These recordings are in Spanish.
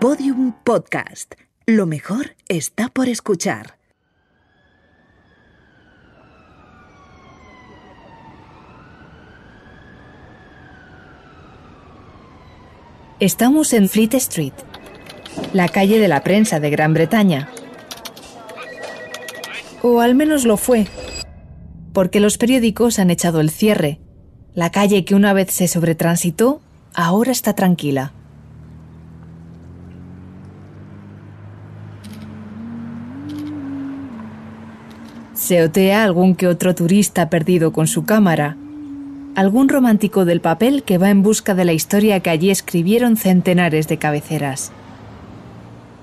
Podium Podcast. Lo mejor está por escuchar. Estamos en Fleet Street, la calle de la prensa de Gran Bretaña. O al menos lo fue, porque los periódicos han echado el cierre. La calle que una vez se sobretransitó ahora está tranquila. Se otea algún que otro turista perdido con su cámara, algún romántico del papel que va en busca de la historia que allí escribieron centenares de cabeceras.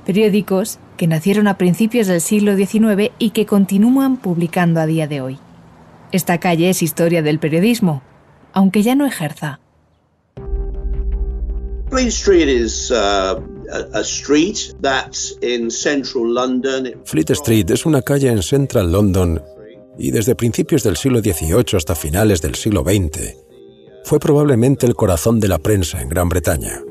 Periódicos que nacieron a principios del siglo XIX y que continúan publicando a día de hoy. Esta calle es historia del periodismo, aunque ya no ejerza. A, a street that's in central London. Fleet Street es una calle en Central London y desde principios del siglo XVIII hasta finales del siglo XX fue probablemente el corazón de la prensa en Gran Bretaña.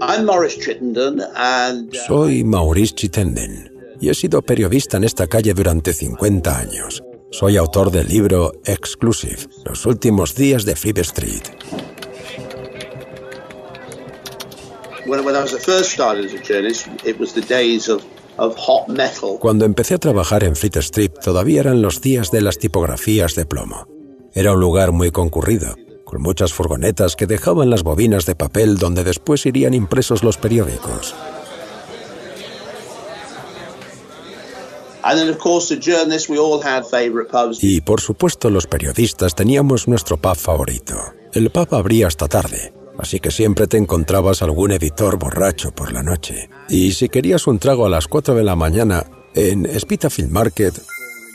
I'm Maurice Chittenden and uh, Soy Maurice Chittenden y he sido periodista en esta calle durante 50 años. Soy autor del libro Exclusive, Los últimos días de Fleet Street. Cuando empecé a trabajar en Fleet Street todavía eran los días de las tipografías de plomo. Era un lugar muy concurrido, con muchas furgonetas que dejaban las bobinas de papel donde después irían impresos los periódicos. And then, of course, the journalists, we all had favourite pubs. Y por supuesto los periodistas teníamos nuestro pub favorito. El pub abría hasta tarde, así que siempre te encontrabas algún editor borracho por la noche. Y si querías un trago a las 4 de la mañana, en Spitalfield Market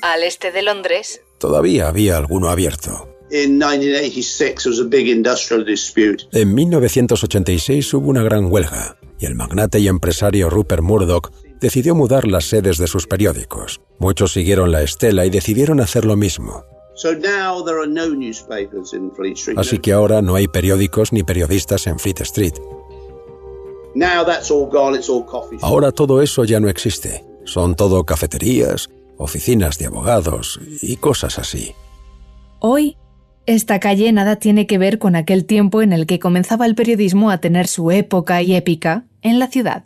Al este de Londres, todavía había alguno abierto. In 1986, there was a big industrial dispute. En 1986 hubo una gran huelga y el magnate y empresario Rupert Murdoch decidió mudar las sedes de sus periódicos. Muchos siguieron la estela y decidieron hacer lo mismo. So now there are no newspapers in Fleet Street. Así que ahora no hay periódicos ni periodistas en Fleet Street. Now that's all gone. It's all coffee shops. Ahora todo eso ya no existe. Son todo cafeterías, oficinas de abogados y cosas así. hoy, esta calle nada tiene que ver con aquel tiempo en el que comenzaba el periodismo a tener su época y épica en la ciudad.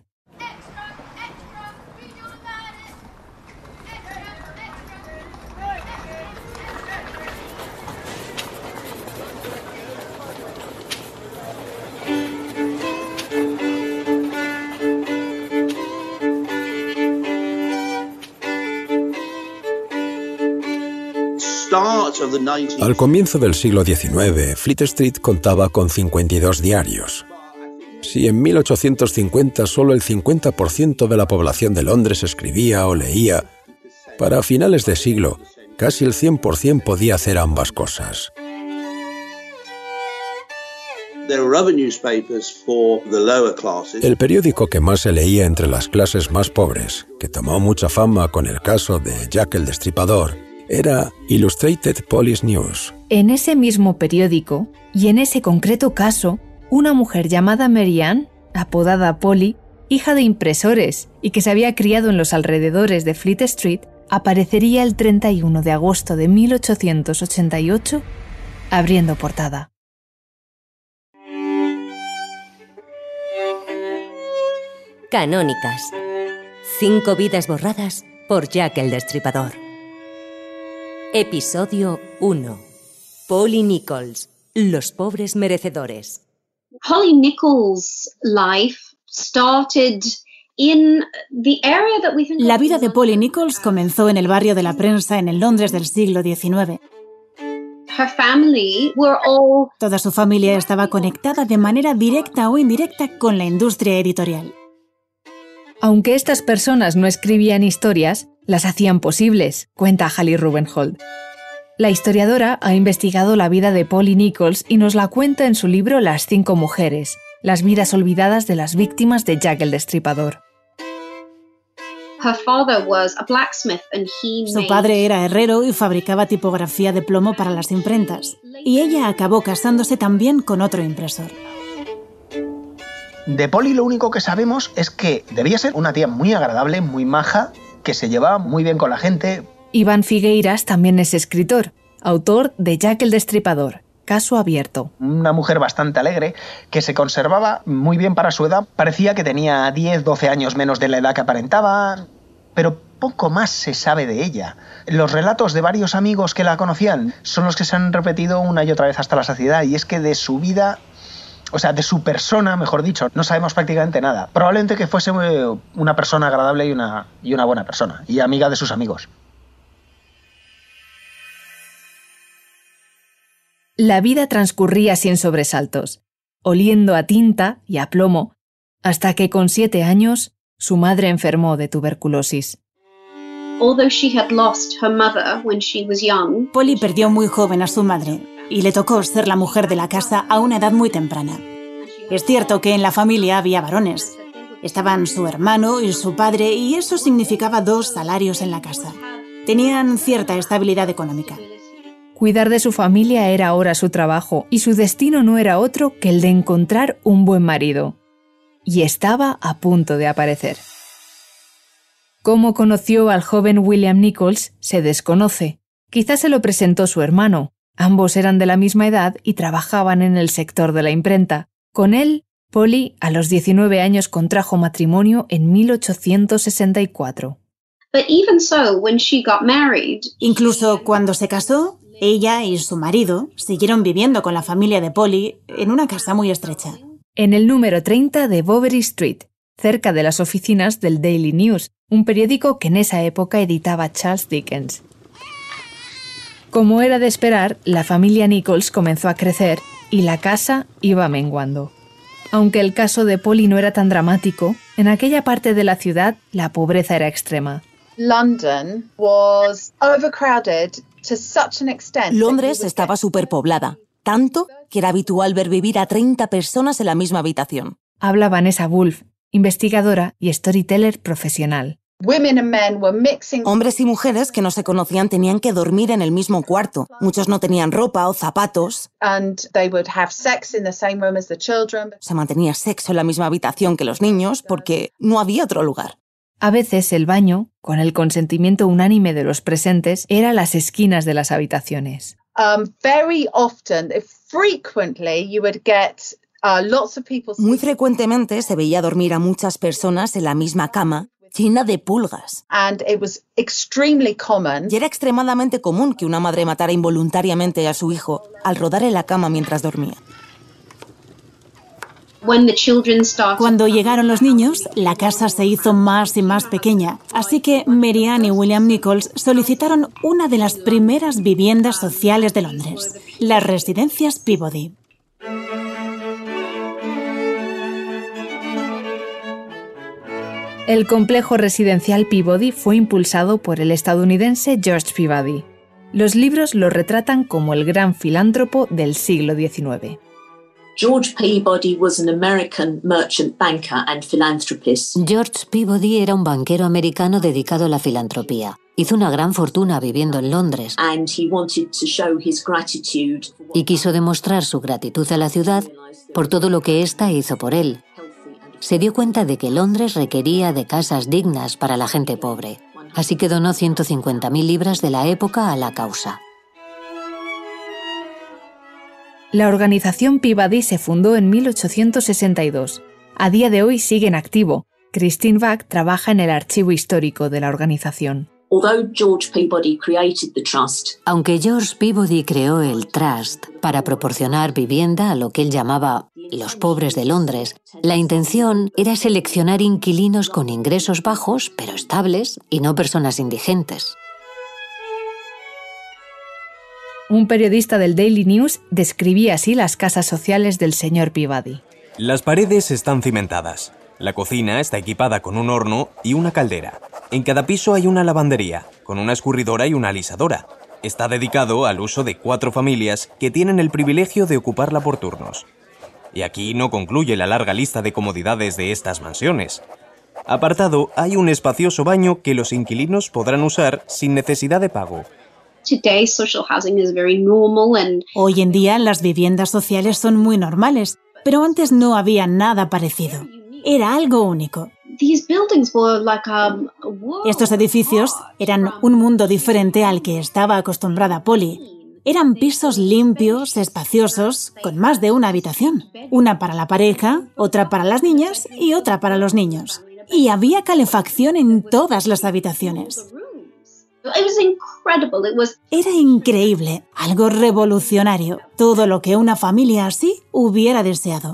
Al comienzo del siglo XIX, Fleet Street contaba con 52 diarios. Si en 1850 solo el 50% de la población de Londres escribía o leía, para finales de siglo casi el 100% podía hacer ambas cosas. El periódico que más se leía entre las clases más pobres, que tomó mucha fama con el caso de Jack el Destripador, era Illustrated Police News. En ese mismo periódico, y en ese concreto caso, una mujer llamada Marianne, apodada Polly, hija de impresores y que se había criado en los alrededores de Fleet Street, aparecería el 31 de agosto de 1888 abriendo portada. Canónicas. Cinco vidas borradas por Jack el Destripador. Episodio 1. Polly Nichols. Los pobres merecedores. Polly Nichols' life started in the area that we think La of vida as de Polly London. Nichols comenzó en el barrio de la prensa en el Londres del siglo XIX. Her family were all Toda su familia estaba conectada de manera directa o indirecta con la industria editorial. Aunque estas personas no escribían historias, las hacían posibles, cuenta Hallie Rubenhold. La historiadora ha investigado la vida de Polly Nichols y nos la cuenta en su libro Las cinco mujeres, las vidas olvidadas de las víctimas de Jack el Destripador. Su padre era herrero y fabricaba tipografía de plomo para las imprentas. Y ella acabó casándose también con otro impresor. De Polly lo único que sabemos es que debía ser una tía muy agradable, muy maja, que se llevaba muy bien con la gente. Iván Figueiras también es escritor, autor de Jack el Destripador, caso abierto. Una mujer bastante alegre, que se conservaba muy bien para su edad. Parecía que tenía 10, 12 años menos de la edad que aparentaba, pero poco más se sabe de ella. Los relatos de varios amigos que la conocían son los que se han repetido una y otra vez hasta la saciedad, y es que de su vida o sea, de su persona, mejor dicho, no sabemos prácticamente nada. Probablemente que fuese eh, una persona agradable y una, y una buena persona, y amiga de sus amigos. La vida transcurría sin sobresaltos, oliendo a tinta y a plomo, hasta que con siete años su madre enfermó de tuberculosis. Polly perdió muy joven a su madre y le tocó ser la mujer de la casa a una edad muy temprana. Es cierto que en la familia había varones. Estaban su hermano y su padre y eso significaba dos salarios en la casa. Tenían cierta estabilidad económica. Cuidar de su familia era ahora su trabajo y su destino no era otro que el de encontrar un buen marido. Y estaba a punto de aparecer. Cómo conoció al joven William Nichols se desconoce. Quizás se lo presentó su hermano. Ambos eran de la misma edad y trabajaban en el sector de la imprenta. Con él, Polly a los 19 años contrajo matrimonio en 1864. Incluso cuando se casó, ella y su marido siguieron viviendo con la familia de Polly en una casa muy estrecha. En el número 30 de Bovary Street, cerca de las oficinas del Daily News, un periódico que en esa época editaba Charles Dickens. Como era de esperar, la familia Nichols comenzó a crecer y la casa iba menguando. Aunque el caso de Polly no era tan dramático, en aquella parte de la ciudad la pobreza era extrema. London was overcrowded Londres estaba superpoblada, tanto que era habitual ver vivir a 30 personas en la misma habitación. Habla Vanessa Wolf, investigadora y storyteller profesional. Hombres y mujeres que no se conocían tenían que dormir en el mismo cuarto. Muchos no tenían ropa o zapatos. Se mantenía sexo en la misma habitación que los niños porque no había otro lugar. A veces el baño, con el consentimiento unánime de los presentes, era las esquinas de las habitaciones. Muy frecuentemente se veía dormir a muchas personas en la misma cama, llena de pulgas. Y era extremadamente común que una madre matara involuntariamente a su hijo al rodar en la cama mientras dormía. Cuando llegaron los niños, la casa se hizo más y más pequeña, así que Marianne y William Nichols solicitaron una de las primeras viviendas sociales de Londres, las residencias Peabody. El complejo residencial Peabody fue impulsado por el estadounidense George Peabody. Los libros lo retratan como el gran filántropo del siglo XIX. George Peabody was an American merchant banker and philanthropist. George Peabody era un banquero americano dedicado a la filantropía. Hizo una gran fortuna viviendo en Londres. And he wanted to show his gratitude. Y quiso demostrar su gratitud a la ciudad por todo lo que ésta hizo por él. Se dio cuenta de que Londres requería de casas dignas para la gente pobre, así que donó 150.000 libras de la época a la causa. La organización Peabody se fundó en 1862. A día de hoy sigue en activo. Christine Bach trabaja en el archivo histórico de la organización. Aunque George Peabody creó el Trust para proporcionar vivienda a lo que él llamaba los pobres de Londres, la intención era seleccionar inquilinos con ingresos bajos pero estables y no personas indigentes. Un periodista del Daily News describía así las casas sociales del señor Peabody. Las paredes están cimentadas. La cocina está equipada con un horno y una caldera. En cada piso hay una lavandería, con una escurridora y una alisadora. Está dedicado al uso de cuatro familias que tienen el privilegio de ocuparla por turnos. Y aquí no concluye la larga lista de comodidades de estas mansiones. Apartado hay un espacioso baño que los inquilinos podrán usar sin necesidad de pago. Hoy en día las viviendas sociales son muy normales, Pero antes no había nada parecido. Era algo único. Um, Estos edificios eran un mundo diferente al que estaba acostumbrada Polly. Eran pisos limpios, espaciosos, con más de una habitación. Una para la pareja, otra para las niñas y otra para los niños. Y había calefacción en todas las habitaciones. Era increíble, algo revolucionario, todo lo que una familia así hubiera deseado.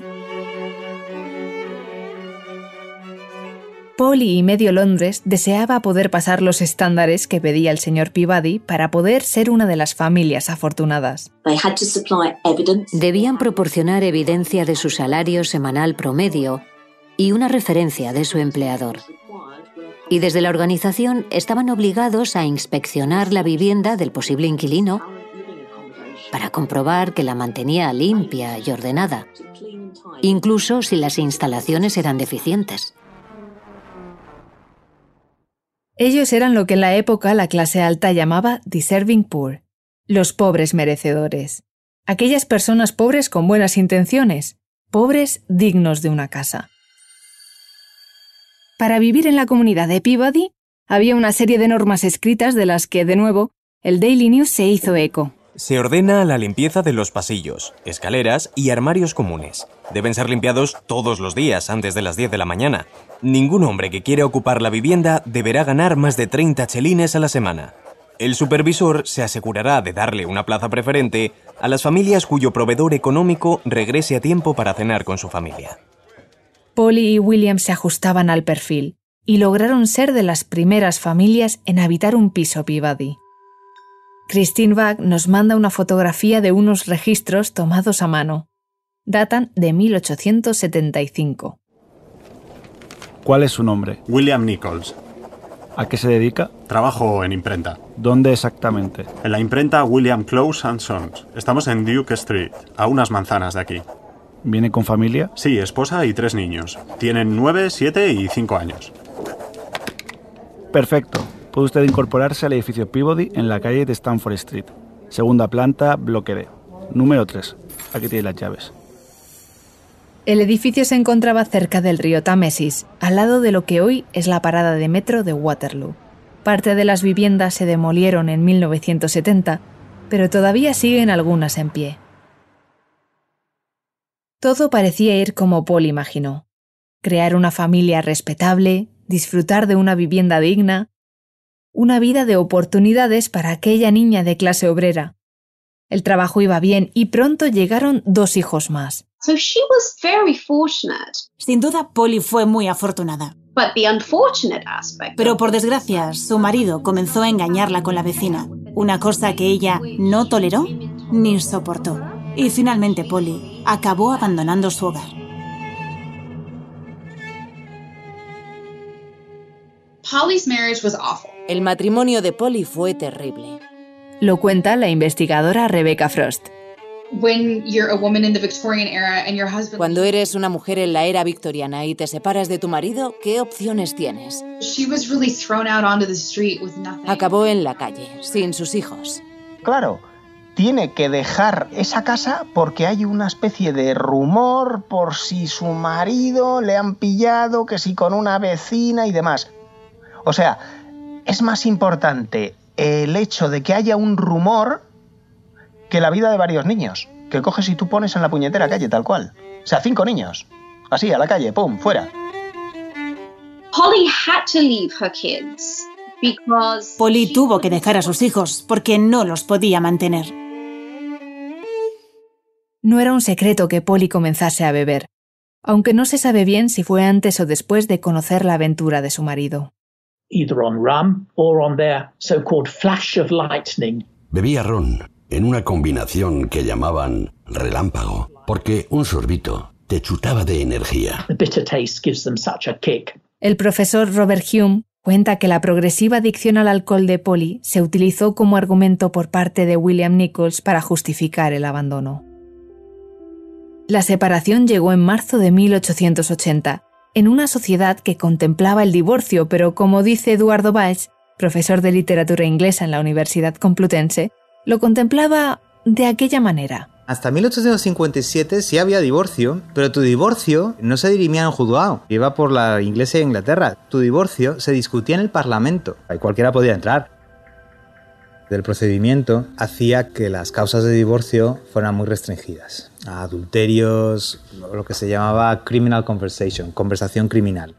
Polly y medio Londres deseaba poder pasar los estándares que pedía el señor Peabody para poder ser una de las familias afortunadas. Debían proporcionar evidencia de su salario semanal promedio y una referencia de su empleador y desde la organización estaban obligados a inspeccionar la vivienda del posible inquilino para comprobar que la mantenía limpia y ordenada, incluso si las instalaciones eran deficientes. Ellos eran lo que en la época la clase alta llamaba deserving poor, los pobres merecedores, aquellas personas pobres con buenas intenciones, pobres dignos de una casa. Para vivir en la comunidad de Peabody había una serie de normas escritas de las que, de nuevo, el Daily News se hizo eco. Se ordena la limpieza de los pasillos, escaleras y armarios comunes. Deben ser limpiados todos los días antes de las 10 de la mañana. Ningún hombre que quiera ocupar la vivienda deberá ganar más de 30 chelines a la semana. El supervisor se asegurará de darle una plaza preferente a las familias cuyo proveedor económico regrese a tiempo para cenar con su familia. Polly y William se ajustaban al perfil y lograron ser de las primeras familias en habitar un piso Peabody. Christine Bach nos manda una fotografía de unos registros tomados a mano. Datan de 1875. ¿Cuál es su nombre? William Nichols. ¿A qué se dedica? Trabajo en imprenta. ¿Dónde exactamente? En la imprenta William Close Sons. Estamos en Duke Street, a unas manzanas de aquí. ¿Viene con familia? Sí, esposa y tres niños. Tienen nueve, siete y cinco años. Perfecto. Puede usted incorporarse al edificio Peabody en la calle de Stanford Street. Segunda planta, bloque D. Número 3. Aquí tiene las llaves. El edificio se encontraba cerca del río Támesis, al lado de lo que hoy es la parada de metro de Waterloo. Parte de las viviendas se demolieron en 1970, pero todavía siguen algunas en pie. Todo parecía ir como Paul imaginó. Crear una familia respetable, disfrutar de una vivienda digna, una vida de oportunidades para aquella niña de clase obrera. El trabajo iba bien y pronto llegaron dos hijos más. Sin duda, Polly fue muy afortunada. Pero por desgracia, su marido comenzó a engañarla con la vecina, una cosa que ella no toleró ni soportó. Y finalmente Polly acabó abandonando su hogar. El matrimonio de Polly fue terrible. Lo cuenta la investigadora Rebecca Frost. Cuando eres una mujer en la era victoriana y te separas de tu marido, ¿qué opciones tienes? Acabó en la calle, sin sus hijos. Claro, tiene que dejar esa casa porque hay una especie de rumor por si su marido le han pillado, que si con una vecina y demás. O sea, es más importante el hecho de que haya un rumor que la vida de varios niños, que coges y tú pones en la puñetera calle tal cual. O sea, cinco niños. Así, a la calle, ¡pum!, fuera. Polly had to leave her kids Polly tuvo que dejar a sus hijos porque no los podía mantener. No era un secreto que Polly comenzase a beber, aunque no se sabe bien si fue antes o después de conocer la aventura de su marido. Bebía ron en una combinación que llamaban relámpago, porque un sorbito te chutaba de energía. El profesor Robert Hume Cuenta que la progresiva adicción al alcohol de Polly se utilizó como argumento por parte de William Nichols para justificar el abandono. La separación llegó en marzo de 1880, en una sociedad que contemplaba el divorcio, pero como dice Eduardo Valls, profesor de literatura inglesa en la Universidad Complutense, lo contemplaba de aquella manera. Hasta 1857 sí había divorcio, pero tu divorcio no se dirimía en juzgado, iba por la Iglesia de Inglaterra. Tu divorcio se discutía en el Parlamento, ahí cualquiera podía entrar. El procedimiento hacía que las causas de divorcio fueran muy restringidas. A adulterios, lo que se llamaba criminal conversation, conversación criminal.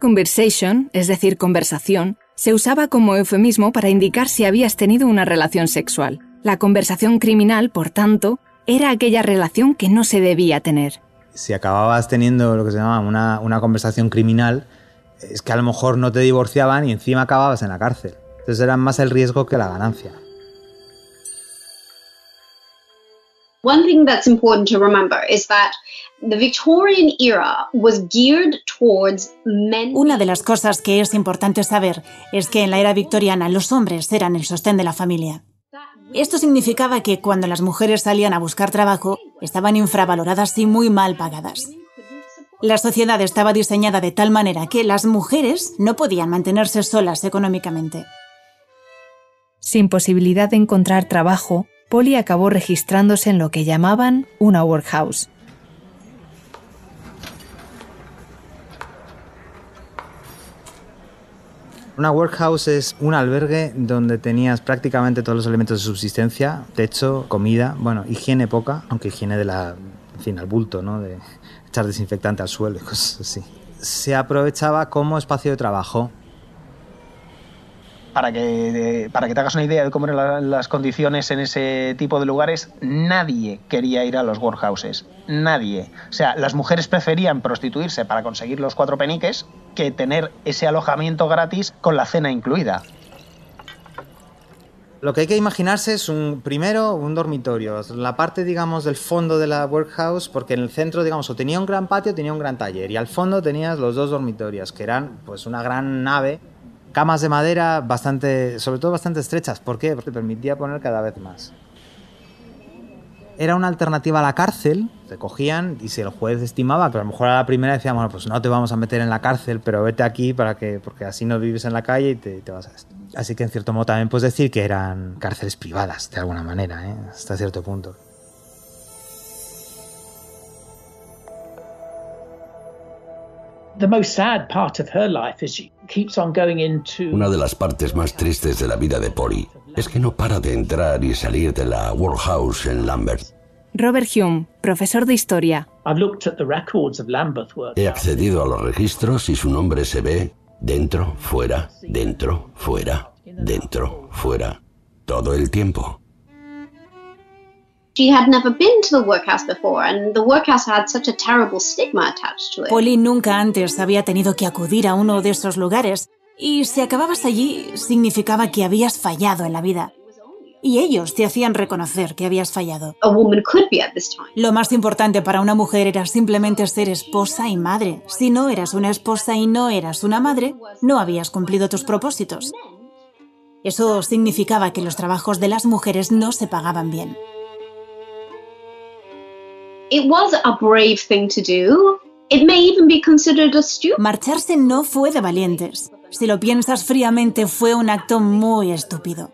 Conversation, es decir, conversación, se usaba como eufemismo para indicar si habías tenido una relación sexual. La conversación criminal, por tanto, era aquella relación que no se debía tener. Si acababas teniendo lo que se llama una, una conversación criminal, es que a lo mejor no te divorciaban y encima acababas en la cárcel. Entonces era más el riesgo que la ganancia. One thing that's important to remember is that the Victorian era was geared towards men. Una de las cosas que es importante saber es que en la era victoriana los hombres eran el sostén de la familia. Esto significaba que cuando las mujeres salían a buscar trabajo, estaban infravaloradas y muy mal pagadas. La sociedad estaba diseñada de tal manera que las mujeres no podían mantenerse solas económicamente. Sin posibilidad de encontrar trabajo, Polly acabó registrándose en lo que llamaban una workhouse. Una workhouse es un albergue donde tenías prácticamente todos los elementos de subsistencia, techo, comida, bueno, higiene poca, aunque higiene de la, fin, al bulto, ¿no? De echar desinfectante al suelo y cosas así. Se aprovechaba como espacio de trabajo. Para que, para que te hagas una idea de cómo eran la- las condiciones en ese tipo de lugares, nadie quería ir a los workhouses. Nadie. O sea, las mujeres preferían prostituirse para conseguir los cuatro peniques que tener ese alojamiento gratis con la cena incluida. Lo que hay que imaginarse es un primero un dormitorio, la parte digamos del fondo de la workhouse, porque en el centro digamos o tenía un gran patio tenía un gran taller y al fondo tenías los dos dormitorios que eran pues una gran nave, camas de madera bastante, sobre todo bastante estrechas. ¿Por qué? Porque permitía poner cada vez más. Era una alternativa a la cárcel, te cogían y si el juez estimaba que a lo mejor a la primera decían, bueno, pues no te vamos a meter en la cárcel, pero vete aquí para que, porque así no vives en la calle y te, te vas a esto. Así que en cierto modo también puedes decir que eran cárceles privadas, de alguna manera, ¿eh? hasta cierto punto. Una de las partes más tristes de la vida de Polly es que no para de entrar y salir de la Workhouse en Lambert. Robert Hume, profesor de historia. I've looked at the records of Lambeth work. He accedido a los registros y su nombre se ve dentro, fuera, dentro, fuera, dentro, fuera, todo el tiempo. Polly nunca antes había tenido que acudir a uno de esos lugares, y si acababas allí significaba que habías fallado en la vida. Y ellos te hacían reconocer que habías fallado. A woman could be at this time. Lo más importante para una mujer era simplemente ser esposa y madre. Si no eras una esposa y no eras una madre, no habías cumplido tus propósitos. Eso significaba que los trabajos de las mujeres no se pagaban bien. It was a brave thing to do. It may even be considered a stupid. Marcharse no fue de valientes. Si lo piensas fríamente, fue un acto muy estúpido.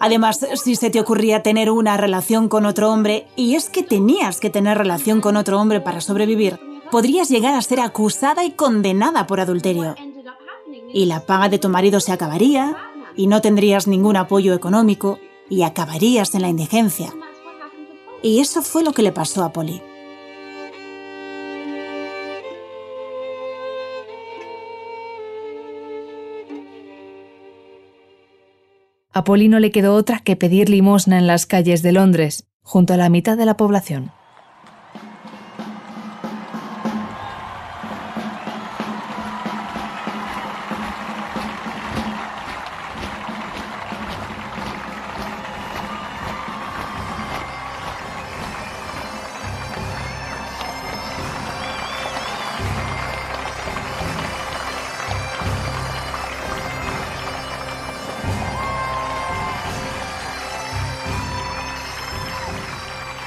Además, si se te ocurría tener una relación con otro hombre, y es que tenías que tener relación con otro hombre para sobrevivir, podrías llegar a ser acusada y condenada por adulterio. Y la paga de tu marido se acabaría, y no tendrías ningún apoyo económico, y acabarías en la indigencia. Y eso fue lo que le pasó a Polly. A Polly no le quedó otra que pedir limosna en las calles de Londres, junto a la mitad de la población.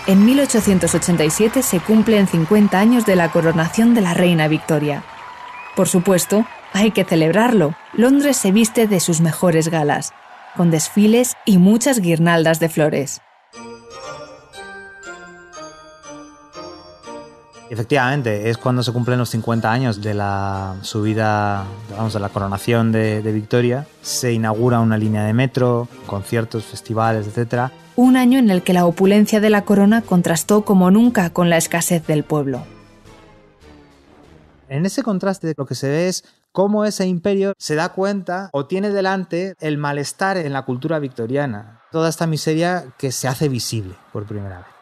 En 1887 se cumplen 50 años de la coronación de la reina Victoria. Por supuesto, hay que celebrarlo. Londres se viste de sus mejores galas, con desfiles y muchas guirnaldas de flores. Efectivamente, es cuando se cumplen los 50 años de la subida, vamos, de la coronación de, de Victoria. Se inaugura una línea de metro, conciertos, festivales, etc. Un año en el que la opulencia de la corona contrastó como nunca con la escasez del pueblo. En ese contraste lo que se ve es cómo ese imperio se da cuenta o tiene delante el malestar en la cultura victoriana. Toda esta miseria que se hace visible por primera vez.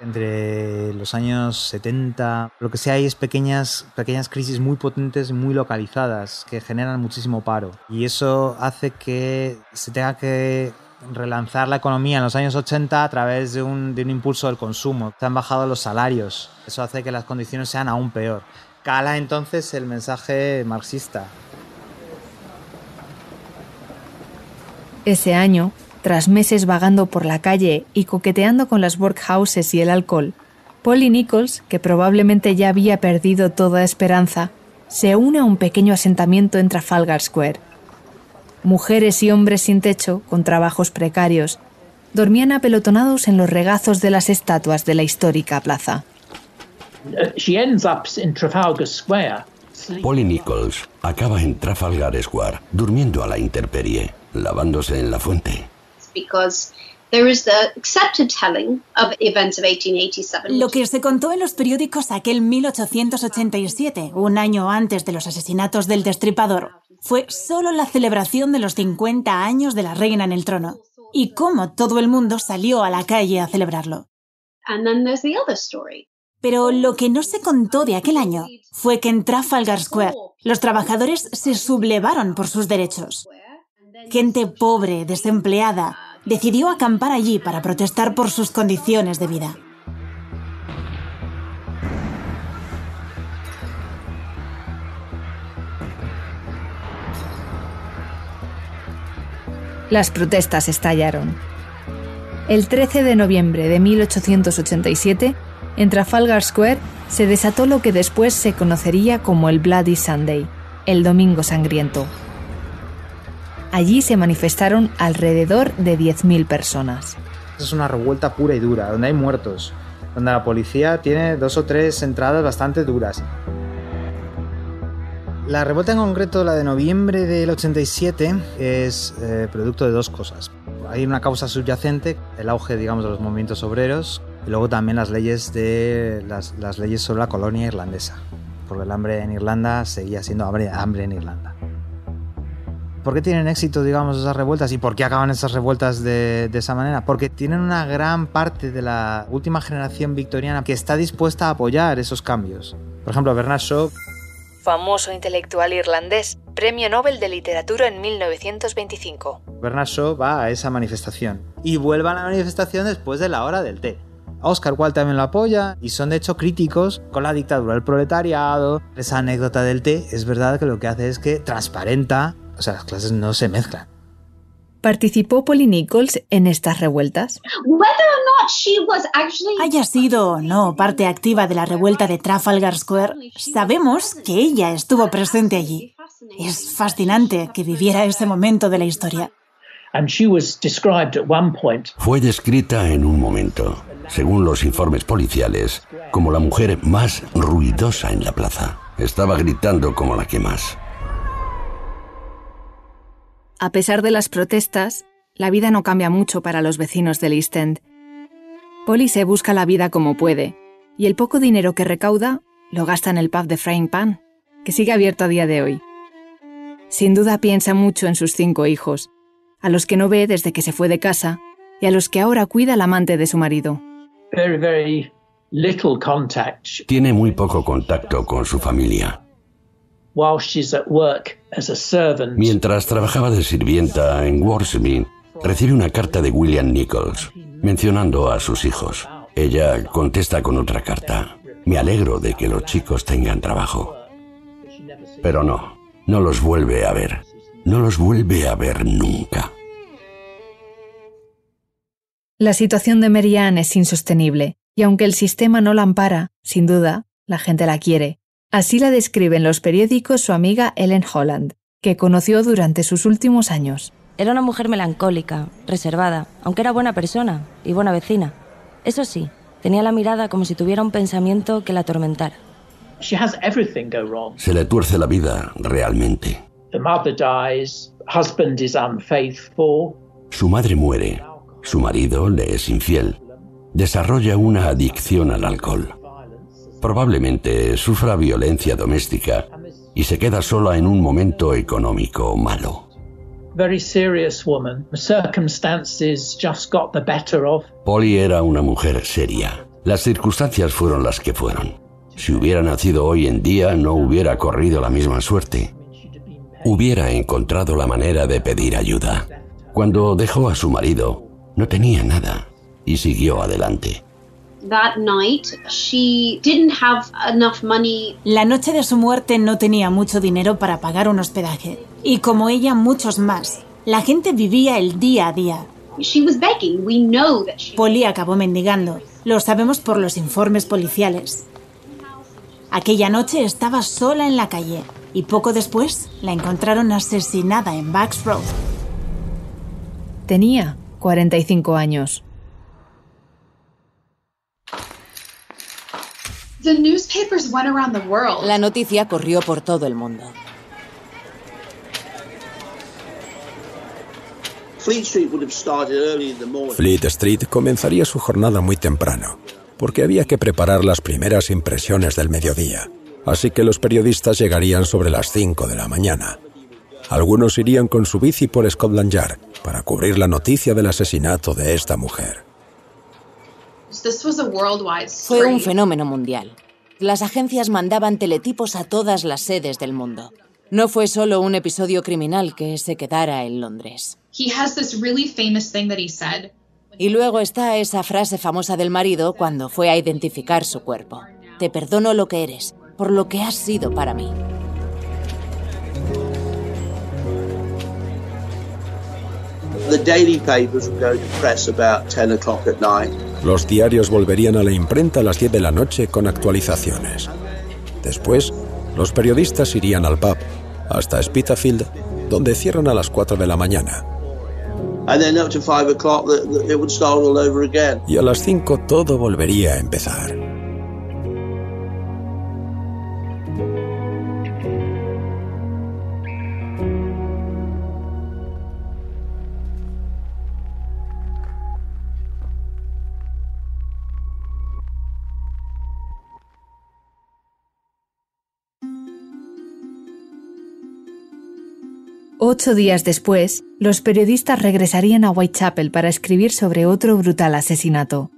Entre los años 70, lo que sí hay es pequeñas, pequeñas crisis muy potentes, muy localizadas, que generan muchísimo paro. Y eso hace que se tenga que relanzar la economía en los años 80 a través de un, de un impulso del consumo. Se han bajado los salarios. Eso hace que las condiciones sean aún peor. Cala entonces el mensaje marxista. Ese año, tras meses vagando por la calle y coqueteando con las workhouses y el alcohol, Polly Nichols, que probablemente ya había perdido toda esperanza, se une a un pequeño asentamiento en Trafalgar Square. Mujeres y hombres sin techo, con trabajos precarios, dormían apelotonados en los regazos de las estatuas de la histórica plaza. Polly Nichols acaba en Trafalgar Square, durmiendo a la intemperie, lavándose en la fuente. Lo que se contó en los periódicos aquel 1887, un año antes de los asesinatos del destripador, fue solo la celebración de los 50 años de la reina en el trono y cómo todo el mundo salió a la calle a celebrarlo. Pero lo que no se contó de aquel año fue que en Trafalgar Square los trabajadores se sublevaron por sus derechos. Gente pobre, desempleada, decidió acampar allí para protestar por sus condiciones de vida. Las protestas estallaron. El 13 de noviembre de 1887, en Trafalgar Square se desató lo que después se conocería como el Bloody Sunday, el Domingo Sangriento. Allí se manifestaron alrededor de 10.000 personas. Es una revuelta pura y dura, donde hay muertos, donde la policía tiene dos o tres entradas bastante duras. La revuelta en concreto, la de noviembre del 87, es eh, producto de dos cosas. Hay una causa subyacente, el auge, digamos, de los movimientos obreros, y luego también las leyes, de, las, las leyes sobre la colonia irlandesa, porque el hambre en Irlanda seguía siendo hambre, hambre en Irlanda. ¿Por qué tienen éxito, digamos, esas revueltas y por qué acaban esas revueltas de, de, esa manera? Porque tienen una gran parte de la última generación victoriana que está dispuesta a apoyar esos cambios. Por ejemplo, Bernard Shaw. Famoso intelectual irlandés, Premio Nobel de Literatura en 1925. Bernard Shaw va a esa manifestación y vuelve a la manifestación después de la hora del té. Oscar Wilde también lo apoya y son de hecho críticos con la dictadura del proletariado. Esa anécdota del té es verdad que lo que hace es que transparenta o sea, las clases no se mezclan. ¿Participó Polly Nichols en estas revueltas? Haya sido o no parte activa de la revuelta de Trafalgar Square, sabemos que ella estuvo presente allí. Es fascinante que viviera ese momento de la historia. Fue descrita en un momento, según los informes policiales, como la mujer más ruidosa en la plaza. Estaba gritando como la que más. A pesar de las protestas, la vida no cambia mucho para los vecinos del East End. Polly se busca la vida como puede, y el poco dinero que recauda lo gasta en el pub de Frying Pan, que sigue abierto a día de hoy. Sin duda piensa mucho en sus cinco hijos, a los que no ve desde que se fue de casa y a los que ahora cuida el amante de su marido. Tiene muy poco contacto con su familia. Mientras trabajaba de sirvienta en Worsby, recibe una carta de William Nichols mencionando a sus hijos. Ella contesta con otra carta. Me alegro de que los chicos tengan trabajo. Pero no, no los vuelve a ver. No los vuelve a ver nunca. La situación de Marianne es insostenible, y aunque el sistema no la ampara, sin duda, la gente la quiere. Así la describe en los periódicos su amiga Ellen Holland, que conoció durante sus últimos años. Era una mujer melancólica, reservada, aunque era buena persona y buena vecina. Eso sí, tenía la mirada como si tuviera un pensamiento que la atormentara. Se le tuerce la vida realmente. Su madre muere, su marido le es infiel, desarrolla una adicción al alcohol. Probablemente sufra violencia doméstica y se queda sola en un momento económico malo. Polly era una mujer seria. Las circunstancias fueron las que fueron. Si hubiera nacido hoy en día no hubiera corrido la misma suerte. Hubiera encontrado la manera de pedir ayuda. Cuando dejó a su marido, no tenía nada y siguió adelante. La noche de su muerte no tenía mucho dinero para pagar un hospedaje. Y como ella, muchos más. La gente vivía el día a día. She was begging. We know that she... Polly acabó mendigando. Lo sabemos por los informes policiales. Aquella noche estaba sola en la calle y poco después la encontraron asesinada en Bucks Road. Tenía 45 años. The newspapers went around the world. La noticia corrió por todo el mundo. Fleet Street would have started early in the morning. Fleet Street comenzaría su jornada muy temprano, porque había que preparar las primeras impresiones del mediodía, así que los periodistas llegarían sobre las 5 de la mañana. Algunos irían con su bici por Scotland Yard para cubrir la noticia del asesinato de esta mujer. This was a worldwide Fue un fenómeno mundial. Las agencias mandaban teletipos a todas las sedes del mundo. No fue solo un episodio criminal que se quedara en Londres. He has this really famous thing that he said. Y luego está esa frase famosa del marido cuando fue a identificar su cuerpo. Te perdono lo que eres, por lo que has sido para mí. The daily papers would go to press about 10 o'clock at night. Los diarios volverían a la imprenta a las 10 de la noche con actualizaciones. Después, los periodistas irían al pub, hasta Spitalfield, donde cierran a las 4 de la mañana. And then up to 5 o'clock, the, the, it would start all over again. Y a las 5 todo volvería a empezar. Ocho días después, los periodistas regresarían a Whitechapel para escribir sobre otro brutal asesinato.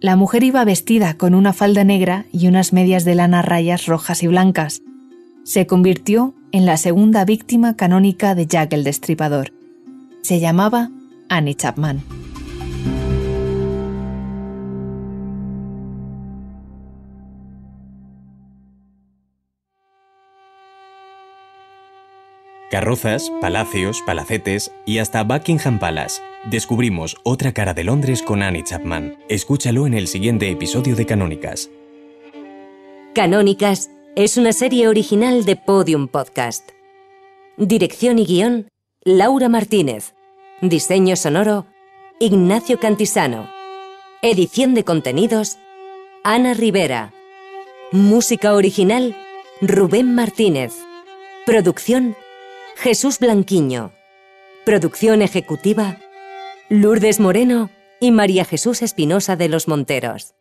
La mujer iba vestida con una falda negra y unas medias de lana rayas rojas y blancas. Se convirtió en la segunda víctima canónica de Jack el Destripador. Se llamaba Annie Chapman. Carrozas, palacios, palacetes y hasta Buckingham Palace. Descubrimos otra cara de Londres con Annie Chapman. Escúchalo en el siguiente episodio de Canónicas. Canónicas es una serie original de Podium Podcast. Dirección y guion, Laura Martínez. Diseño sonoro, Ignacio Cantisano. Edición de contenidos, Ana Rivera. Música original, Rubén Martínez. Producción, Jesús Blanquiño. Producción ejecutiva, Lourdes Moreno y María Jesús Espinosa de los Monteros.